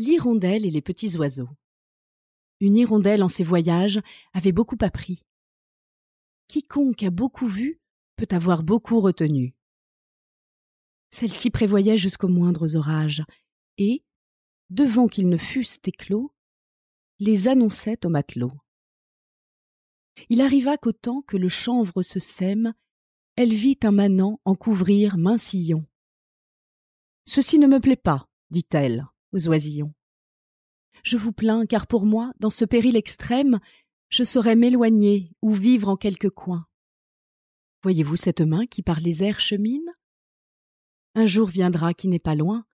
L'hirondelle et les petits oiseaux. Une hirondelle en ses voyages avait beaucoup appris. Quiconque a beaucoup vu peut avoir beaucoup retenu. Celle-ci prévoyait jusqu'aux moindres orages, et, devant qu'ils ne fussent éclos, les annonçait aux matelots. Il arriva qu'au temps que le chanvre se sème, elle vit un manant en couvrir main sillon. Ceci ne me plaît pas, dit-elle aux oisillons. Je vous plains, car pour moi, dans ce péril extrême, je saurais m'éloigner ou vivre en quelque coin. Voyez-vous cette main qui par les airs chemine? Un jour viendra qui n'est pas loin,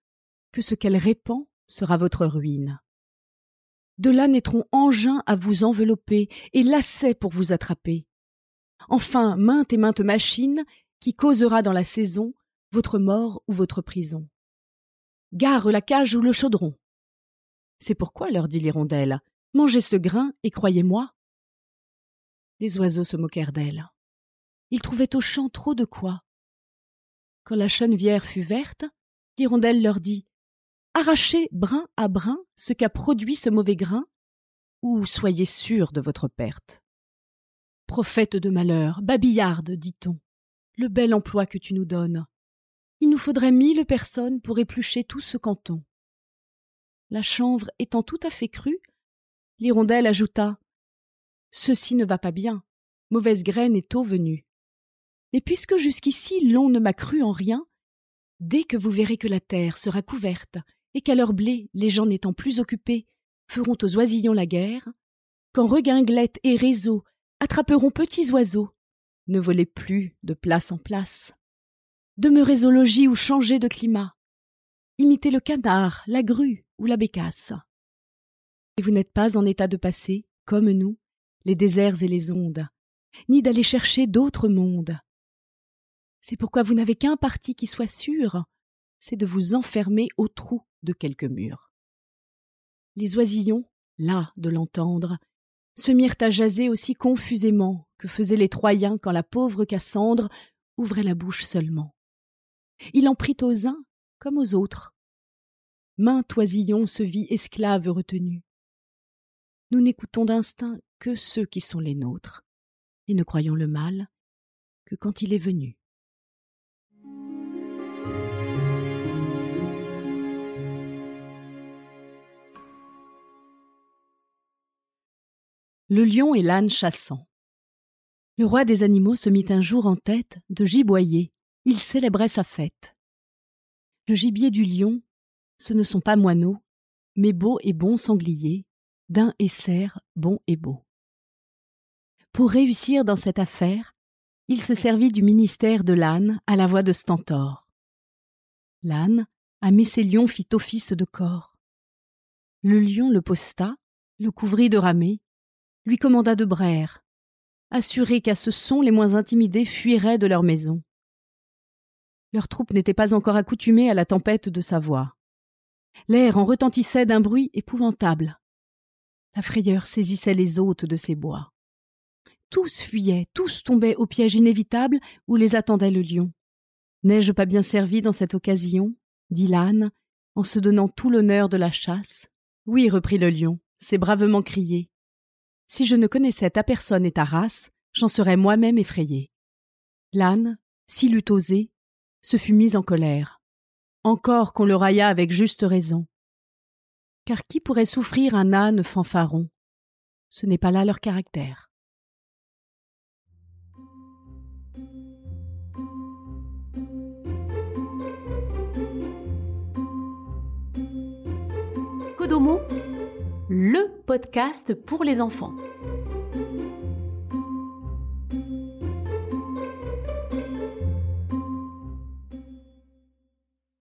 que ce qu'elle répand sera votre ruine. De là naîtront engins à vous envelopper et lacets pour vous attraper. Enfin, mainte et mainte machine qui causera dans la saison votre mort ou votre prison. Gare la cage ou le chaudron. C'est pourquoi, leur dit l'hirondelle, mangez ce grain et croyez-moi. Les oiseaux se moquèrent d'elle. Ils trouvaient au champ trop de quoi. Quand la chenevière fut verte, l'hirondelle leur dit Arrachez brin à brin ce qu'a produit ce mauvais grain, ou soyez sûrs de votre perte. Prophète de malheur, babillarde, dit-on, le bel emploi que tu nous donnes. Il nous faudrait mille personnes pour éplucher tout ce canton. La chanvre étant tout à fait crue, l'hirondelle ajouta Ceci ne va pas bien, mauvaise graine est tôt venue. Mais puisque jusqu'ici l'on ne m'a cru en rien, dès que vous verrez que la terre sera couverte et qu'à leur blé les gens n'étant plus occupés feront aux oisillons la guerre, quand reguinglette et réseau attraperont petits oiseaux, ne volez plus de place en place. Demeurez au logis ou changez de climat. Imitez le canard, la grue ou la bécasse. Et vous n'êtes pas en état de passer, comme nous, les déserts et les ondes, ni d'aller chercher d'autres mondes. C'est pourquoi vous n'avez qu'un parti qui soit sûr, c'est de vous enfermer au trou de quelques murs. Les oisillons, là de l'entendre, se mirent à jaser aussi confusément que faisaient les Troyens quand la pauvre Cassandre ouvrait la bouche seulement. Il en prit aux uns comme aux autres. Maint oisillon se vit esclave retenu. Nous n'écoutons d'instinct que ceux qui sont les nôtres, et ne croyons le mal que quand il est venu. Le lion et l'âne chassant. Le roi des animaux se mit un jour en tête de giboyer. Il célébrait sa fête. Le gibier du lion, ce ne sont pas moineaux, mais beaux et bons sangliers, d'un et cerf bon et beau. Pour réussir dans cette affaire, il se servit du ministère de l'âne à la voix de Stentor. L'âne, à Messelion, fit office de corps. Le lion le posta, le couvrit de ramée, lui commanda de braire, assuré qu'à ce son les moins intimidés fuiraient de leur maison. Leur troupe n'était pas encore accoutumée à la tempête de sa voix. L'air en retentissait d'un bruit épouvantable. La frayeur saisissait les hôtes de ces bois. Tous fuyaient, tous tombaient au piège inévitable où les attendait le lion. N'ai-je pas bien servi dans cette occasion? dit l'âne, en se donnant tout l'honneur de la chasse. Oui, reprit le lion, c'est bravement crié. Si je ne connaissais ta personne et ta race, j'en serais moi-même effrayé. L'âne, s'il eût osé, se fut mis en colère. Encore qu'on le raillât avec juste raison. Car qui pourrait souffrir un âne fanfaron? Ce n'est pas là leur caractère. Kodomo, le podcast pour les enfants.